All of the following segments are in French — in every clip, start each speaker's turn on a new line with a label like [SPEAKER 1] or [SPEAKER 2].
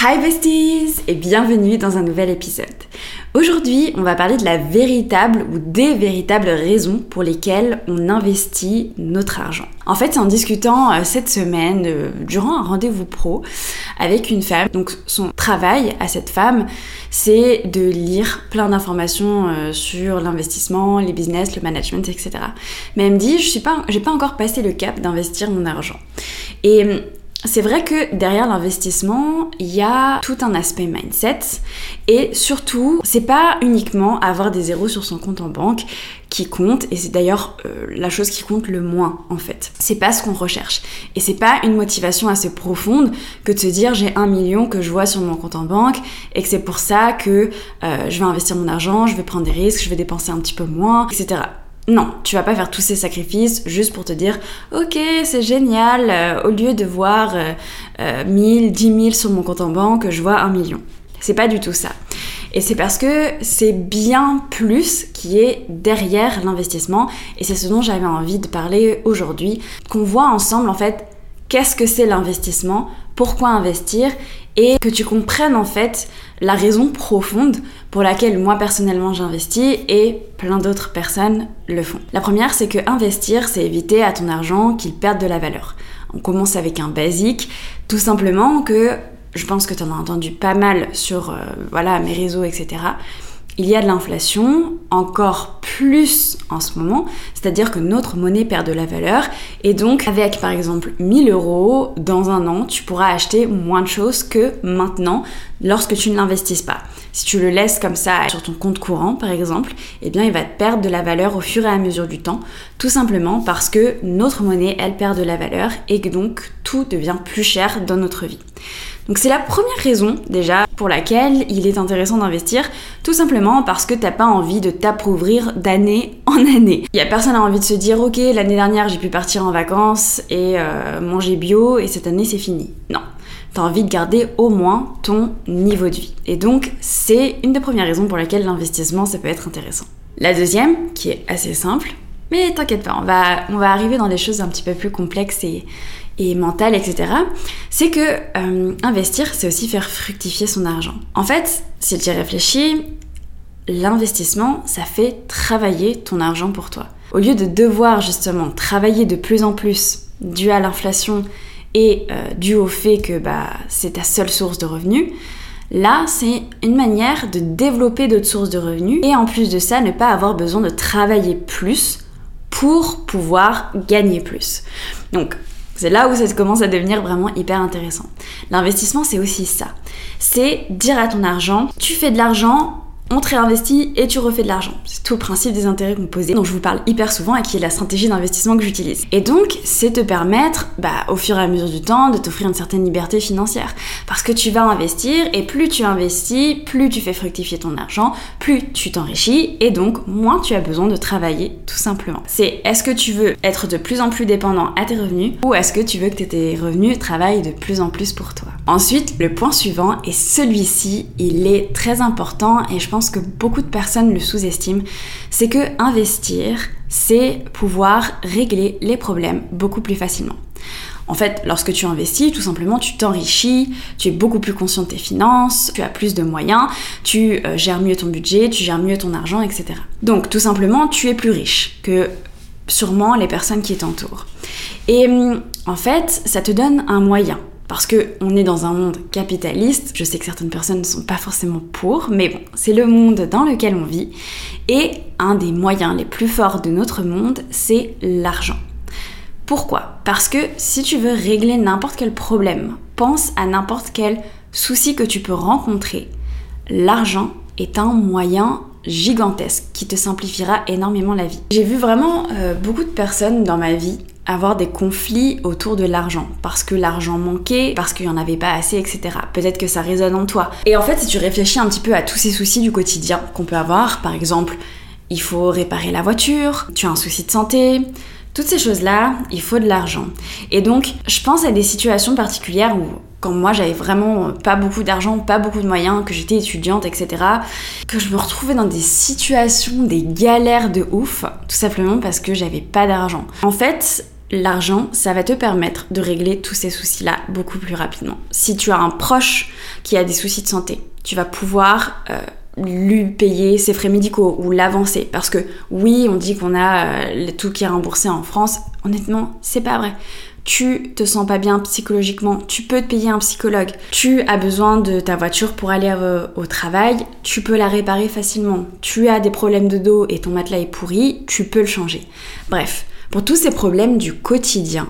[SPEAKER 1] Hi besties et bienvenue dans un nouvel épisode. Aujourd'hui, on va parler de la véritable ou des véritables raisons pour lesquelles on investit notre argent. En fait, c'est en discutant euh, cette semaine euh, durant un rendez-vous pro avec une femme. Donc son travail à cette femme, c'est de lire plein d'informations euh, sur l'investissement, les business, le management, etc. Mais elle me dit, je suis pas, j'ai pas encore passé le cap d'investir mon argent. Et c'est vrai que derrière l'investissement, il y a tout un aspect mindset et surtout, c'est pas uniquement avoir des zéros sur son compte en banque qui compte et c'est d'ailleurs euh, la chose qui compte le moins en fait. C'est pas ce qu'on recherche et c'est pas une motivation assez profonde que de se dire j'ai un million que je vois sur mon compte en banque et que c'est pour ça que euh, je vais investir mon argent, je vais prendre des risques, je vais dépenser un petit peu moins, etc. Non, tu vas pas faire tous ces sacrifices juste pour te dire ok c'est génial, euh, au lieu de voir euh, 1000, 10 000 sur mon compte en banque, je vois un million. C'est pas du tout ça. Et c'est parce que c'est bien plus qui est derrière l'investissement et c'est ce dont j'avais envie de parler aujourd'hui, qu'on voit ensemble en fait qu'est-ce que c'est l'investissement, pourquoi investir et que tu comprennes en fait la raison profonde pour laquelle moi personnellement j'investis et plein d'autres personnes le font. La première, c'est que investir, c'est éviter à ton argent qu'il perde de la valeur. On commence avec un basique, tout simplement que je pense que tu en as entendu pas mal sur euh, voilà, mes réseaux, etc il y a de l'inflation, encore plus en ce moment, c'est-à-dire que notre monnaie perd de la valeur, et donc avec par exemple 1000 euros, dans un an, tu pourras acheter moins de choses que maintenant lorsque tu ne l'investisses pas. Si tu le laisses comme ça sur ton compte courant par exemple, eh bien il va perdre de la valeur au fur et à mesure du temps, tout simplement parce que notre monnaie, elle perd de la valeur et que donc tout devient plus cher dans notre vie. Donc c'est la première raison déjà pour laquelle il est intéressant d'investir, tout simplement parce que t'as pas envie de t'appauvrir d'année en année. Il y a personne a envie de se dire ok l'année dernière j'ai pu partir en vacances et euh, manger bio et cette année c'est fini. Non. T'as envie de garder au moins ton niveau de vie. Et donc c'est une des premières raisons pour laquelle l'investissement ça peut être intéressant. La deuxième, qui est assez simple, mais t'inquiète pas, va, on va arriver dans des choses un petit peu plus complexes et, et mentale, etc., c'est que euh, investir, c'est aussi faire fructifier son argent. En fait, si tu y réfléchis, l'investissement, ça fait travailler ton argent pour toi. Au lieu de devoir justement travailler de plus en plus dû à l'inflation et euh, dû au fait que bah, c'est ta seule source de revenus, Là, c'est une manière de développer d'autres sources de revenus et en plus de ça, ne pas avoir besoin de travailler plus pour pouvoir gagner plus. Donc, c'est là où ça commence à devenir vraiment hyper intéressant. L'investissement, c'est aussi ça. C'est dire à ton argent, tu fais de l'argent on te réinvestit et tu refais de l'argent. C'est tout le principe des intérêts composés dont je vous parle hyper souvent et qui est la stratégie d'investissement que j'utilise. Et donc, c'est te permettre, bah, au fur et à mesure du temps, de t'offrir une certaine liberté financière. Parce que tu vas investir et plus tu investis, plus tu fais fructifier ton argent, plus tu t'enrichis et donc moins tu as besoin de travailler tout simplement. C'est est-ce que tu veux être de plus en plus dépendant à tes revenus ou est-ce que tu veux que tes revenus travaillent de plus en plus pour toi? Ensuite, le point suivant, et celui-ci, il est très important et je pense que beaucoup de personnes le sous-estiment, c'est que investir, c'est pouvoir régler les problèmes beaucoup plus facilement. En fait, lorsque tu investis, tout simplement, tu t'enrichis, tu es beaucoup plus conscient de tes finances, tu as plus de moyens, tu euh, gères mieux ton budget, tu gères mieux ton argent, etc. Donc, tout simplement, tu es plus riche que sûrement les personnes qui t'entourent. Et hum, en fait, ça te donne un moyen parce que on est dans un monde capitaliste. Je sais que certaines personnes ne sont pas forcément pour, mais bon, c'est le monde dans lequel on vit. Et un des moyens les plus forts de notre monde, c'est l'argent. Pourquoi? Parce que si tu veux régler n'importe quel problème, pense à n'importe quel souci que tu peux rencontrer, l'argent est un moyen gigantesque qui te simplifiera énormément la vie. J'ai vu vraiment euh, beaucoup de personnes dans ma vie avoir des conflits autour de l'argent, parce que l'argent manquait, parce qu'il n'y en avait pas assez, etc. Peut-être que ça résonne en toi. Et en fait, si tu réfléchis un petit peu à tous ces soucis du quotidien qu'on peut avoir, par exemple, il faut réparer la voiture, tu as un souci de santé, toutes ces choses-là, il faut de l'argent. Et donc, je pense à des situations particulières où, quand moi j'avais vraiment pas beaucoup d'argent, pas beaucoup de moyens, que j'étais étudiante, etc., que je me retrouvais dans des situations, des galères de ouf, tout simplement parce que j'avais pas d'argent. En fait, l'argent, ça va te permettre de régler tous ces soucis-là beaucoup plus rapidement. Si tu as un proche qui a des soucis de santé, tu vas pouvoir euh, lui payer ses frais médicaux ou l'avancer. Parce que oui, on dit qu'on a euh, tout qui est remboursé en France. Honnêtement, c'est pas vrai tu te sens pas bien psychologiquement, tu peux te payer un psychologue. Tu as besoin de ta voiture pour aller euh, au travail, tu peux la réparer facilement. Tu as des problèmes de dos et ton matelas est pourri, tu peux le changer. Bref, pour tous ces problèmes du quotidien,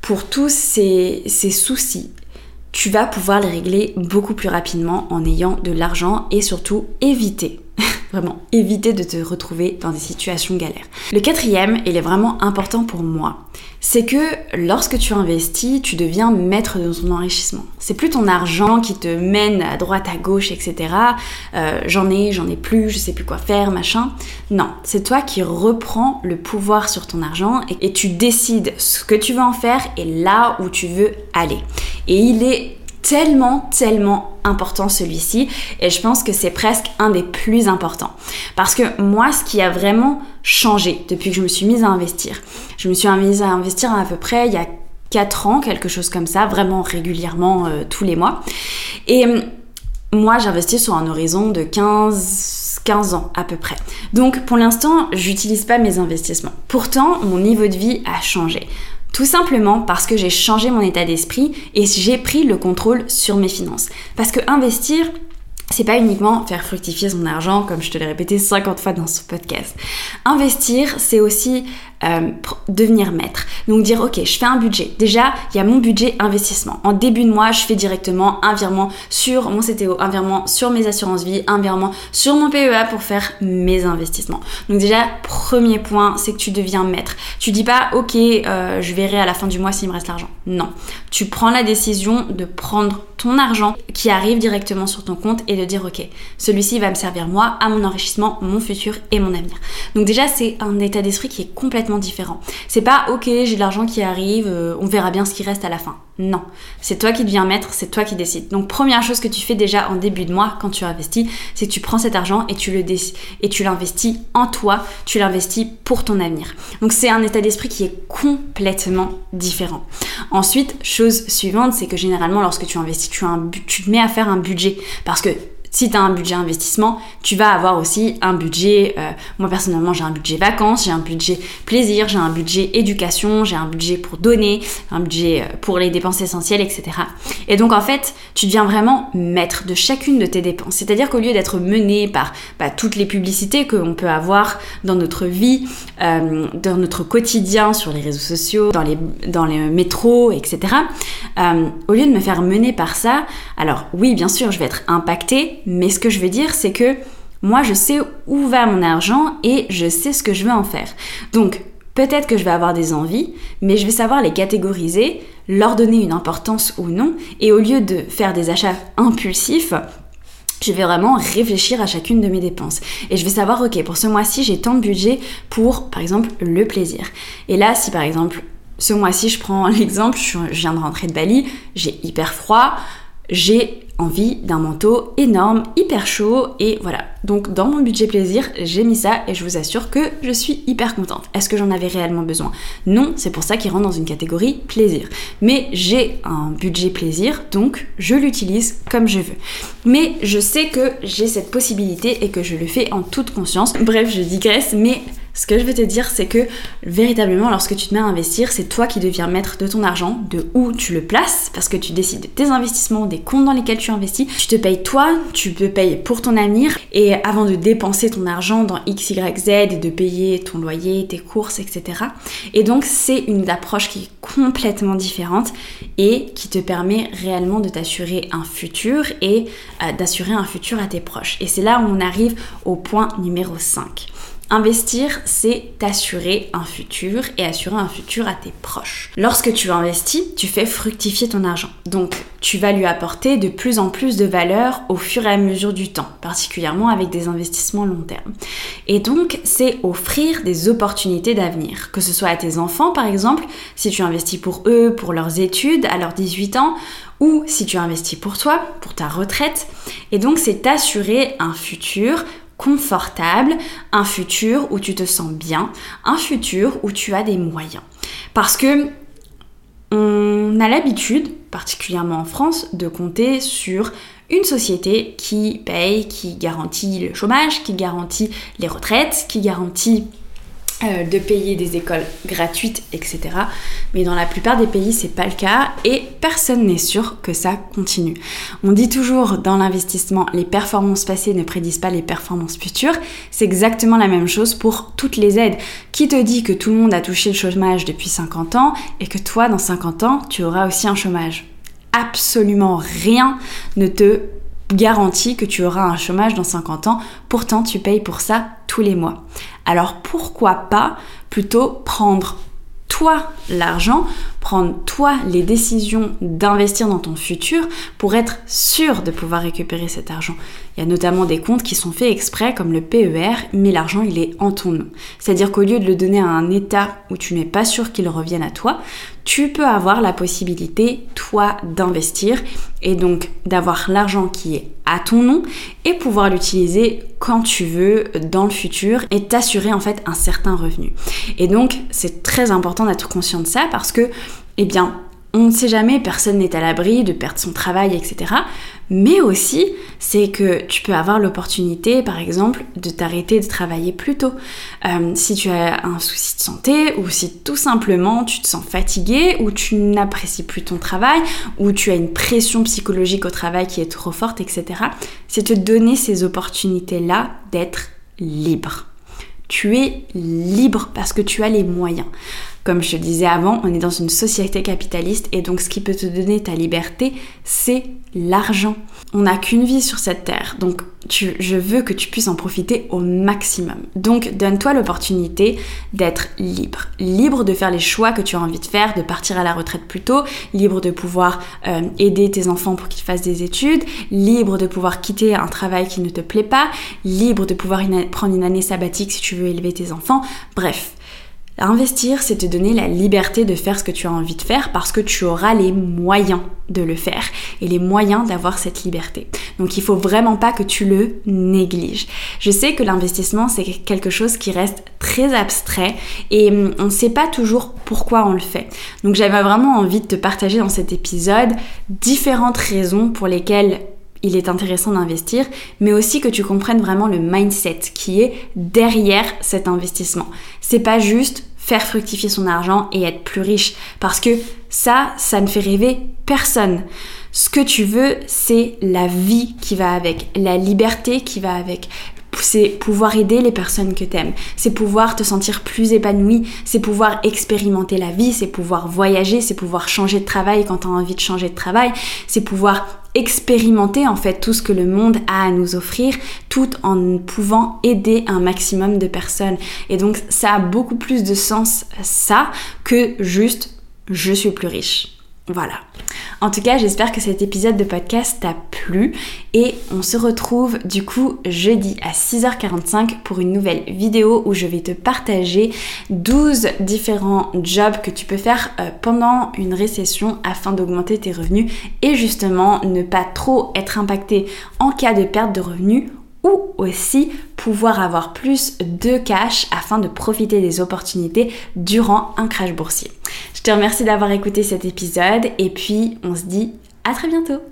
[SPEAKER 1] pour tous ces, soucis, tu vas pouvoir les régler beaucoup plus rapidement en ayant de l'argent et surtout éviter Vraiment, éviter de te retrouver dans des situations galères. Le quatrième, il est vraiment important pour moi, c'est que lorsque tu investis, tu deviens maître de ton enrichissement. C'est plus ton argent qui te mène à droite, à gauche, etc. Euh, j'en ai, j'en ai plus, je sais plus quoi faire, machin. Non, c'est toi qui reprends le pouvoir sur ton argent et, et tu décides ce que tu veux en faire et là où tu veux aller. Et il est tellement, tellement important celui-ci et je pense que c'est presque un des plus importants. Parce que moi, ce qui a vraiment changé depuis que je me suis mise à investir, je me suis mise à investir à, peu près il y a 4 ans, quelque chose comme ça, vraiment régulièrement euh, tous les mois. Et euh, moi, j'investis sur un horizon de 15, 15 ans à peu près. Donc pour l'instant, j'utilise pas mes investissements. Pourtant, mon niveau de vie a changé. Tout simplement parce que j'ai changé mon état d'esprit et j'ai pris le contrôle sur mes finances. Parce que investir, c'est pas uniquement faire fructifier son argent, comme je te l'ai répété 50 fois dans ce podcast. Investir, c'est aussi euh, devenir maître. Donc dire, ok, je fais un budget. Déjà, il y a mon budget investissement. En début de mois, je fais directement un virement sur mon CTO, un virement sur mes assurances vie, un virement sur mon PEA pour faire mes investissements. Donc déjà, premier point, c'est que tu deviens maître. Tu dis pas, ok, euh, je verrai à la fin du mois s'il me reste l'argent. Non. Tu prends la décision de prendre ton argent qui arrive directement sur ton compte et de dire ok, celui-ci va me servir moi à mon enrichissement, mon futur et mon avenir. Donc déjà c'est un état d'esprit qui est complètement différent. C'est pas ok, j'ai de l'argent qui arrive, euh, on verra bien ce qui reste à la fin. Non, c'est toi qui deviens maître, c'est toi qui décides. Donc première chose que tu fais déjà en début de mois quand tu investis, c'est que tu prends cet argent et tu le et tu l'investis en toi, tu l'investis pour ton avenir. Donc c'est un état d'esprit qui est complètement différent. Ensuite, chose suivante, c'est que généralement lorsque tu investis, tu, tu te mets à faire un budget parce que si tu as un budget investissement, tu vas avoir aussi un budget, euh, moi personnellement j'ai un budget vacances, j'ai un budget plaisir, j'ai un budget éducation, j'ai un budget pour donner, un budget euh, pour les dépenses essentielles, etc. Et donc en fait, tu deviens vraiment maître de chacune de tes dépenses. C'est-à-dire qu'au lieu d'être mené par bah, toutes les publicités que l'on peut avoir dans notre vie, euh, dans notre quotidien, sur les réseaux sociaux, dans les, dans les métros, etc., au lieu de me faire mener par ça, alors oui, bien sûr, je vais être impactée, mais ce que je veux dire, c'est que moi, je sais où va mon argent et je sais ce que je veux en faire. Donc, peut-être que je vais avoir des envies, mais je vais savoir les catégoriser, leur donner une importance ou non, et au lieu de faire des achats impulsifs, je vais vraiment réfléchir à chacune de mes dépenses. Et je vais savoir, ok, pour ce mois-ci, j'ai tant de budget pour, par exemple, le plaisir. Et là, si par exemple, ce mois-ci, je prends l'exemple, je viens de rentrer de Bali, j'ai hyper froid, j'ai envie d'un manteau énorme, hyper chaud et voilà. Donc dans mon budget plaisir, j'ai mis ça et je vous assure que je suis hyper contente. Est-ce que j'en avais réellement besoin? Non, c'est pour ça qu'il rentre dans une catégorie plaisir. Mais j'ai un budget plaisir, donc je l'utilise comme je veux. Mais je sais que j'ai cette possibilité et que je le fais en toute conscience. Bref, je digresse, mais ce que je veux te dire, c'est que véritablement, lorsque tu te mets à investir, c'est toi qui deviens maître de ton argent, de où tu le places, parce que tu décides de tes investissements, des comptes dans lesquels tu investis. Tu te payes toi, tu te payes pour ton avenir, et avant de dépenser ton argent dans X, Y, Z, et de payer ton loyer, tes courses, etc. Et donc, c'est une approche qui est complètement différente et qui te permet réellement de t'assurer un futur et euh, d'assurer un futur à tes proches. Et c'est là où on arrive au point numéro 5. Investir, c'est t'assurer un futur et assurer un futur à tes proches. Lorsque tu investis, tu fais fructifier ton argent. Donc, tu vas lui apporter de plus en plus de valeur au fur et à mesure du temps, particulièrement avec des investissements long terme. Et donc, c'est offrir des opportunités d'avenir, que ce soit à tes enfants par exemple, si tu investis pour eux, pour leurs études, à leurs 18 ans, ou si tu investis pour toi, pour ta retraite. Et donc, c'est t'assurer un futur confortable, un futur où tu te sens bien, un futur où tu as des moyens. Parce que on a l'habitude, particulièrement en France, de compter sur une société qui paye, qui garantit le chômage, qui garantit les retraites, qui garantit euh, de payer des écoles gratuites, etc. Mais dans la plupart des pays, c'est pas le cas et personne n'est sûr que ça continue. On dit toujours dans l'investissement, les performances passées ne prédisent pas les performances futures. C'est exactement la même chose pour toutes les aides. Qui te dit que tout le monde a touché le chômage depuis 50 ans et que toi, dans 50 ans, tu auras aussi un chômage? Absolument rien ne te garantit que tu auras un chômage dans 50 ans. Pourtant, tu payes pour ça tous les mois. Alors pourquoi pas plutôt prendre toi l'argent, prendre toi les décisions d'investir dans ton futur pour être sûr de pouvoir récupérer cet argent? Il y a notamment des comptes qui sont faits exprès comme le PER, mais l'argent il est en ton nom. C'est-à-dire qu'au lieu de le donner à un état où tu n'es pas sûr qu'il revienne à toi, tu peux avoir la possibilité, toi, d'investir et donc d'avoir l'argent qui est à ton nom et pouvoir l'utiliser quand tu veux dans le futur et t'assurer en fait un certain revenu. Et donc, c'est très important d'être conscient de ça parce que, eh bien, on ne sait jamais, personne n'est à l'abri de perdre son travail, etc. Mais aussi, c'est que tu peux avoir l'opportunité, par exemple, de t'arrêter de travailler plus tôt. Euh, si tu as un souci de santé, ou si tout simplement tu te sens fatigué, ou tu n'apprécies plus ton travail, ou tu as une pression psychologique au travail qui est trop forte, etc. C'est te donner ces opportunités-là d'être libre. Tu es libre parce que tu as les moyens. Comme je te disais avant, on est dans une société capitaliste et donc ce qui peut te donner ta liberté, c'est l'argent. On n'a qu'une vie sur cette terre, donc je veux que tu puisses en profiter au maximum. Donc donne-toi l'opportunité d'être libre. Libre de faire les choix que tu as envie de faire, de partir à la retraite plus tôt, libre de pouvoir euh, aider tes enfants pour qu'ils fassent des études, libre de pouvoir quitter un travail qui ne te plaît pas, libre de pouvoir prendre une année sabbatique si tu veux élever tes enfants. Bref, Investir, c'est te donner la liberté de faire ce que tu as envie de faire parce que tu auras les moyens de le faire et les moyens d'avoir cette liberté. Donc il faut vraiment pas que tu le négliges. Je sais que l'investissement c'est quelque chose qui reste très abstrait et hum, on ne sait pas toujours pourquoi on le fait. Donc j'avais vraiment envie de te partager dans cet épisode différentes raisons pour lesquelles il est intéressant d'investir, mais aussi que tu comprennes vraiment le mindset qui est derrière cet investissement. C'est pas juste faire fructifier son argent et être plus riche. Parce que ça, ça ne fait rêver personne. Ce que tu veux, c'est la vie qui va avec, la liberté qui va avec, c'est pouvoir aider les personnes que t'aimes, c'est pouvoir te sentir plus épanoui, c'est pouvoir expérimenter la vie, c'est pouvoir voyager, c'est pouvoir changer de travail quand tu as envie de changer de travail, c'est pouvoir expérimenter en fait tout ce que le monde a à nous offrir tout en pouvant aider un maximum de personnes. Et donc ça a beaucoup plus de sens ça que juste je suis plus riche. Voilà. En tout cas, j'espère que cet épisode de podcast t'a plu et on se retrouve du coup jeudi à 6h45 pour une nouvelle vidéo où je vais te partager 12 différents jobs que tu peux faire euh, pendant une récession afin d'augmenter tes revenus et justement ne pas trop être impacté en cas de perte de revenus ou aussi pouvoir avoir plus de cash afin de profiter des opportunités durant un crash boursier. Je te remercie d'avoir écouté cet épisode et puis on se dit à très bientôt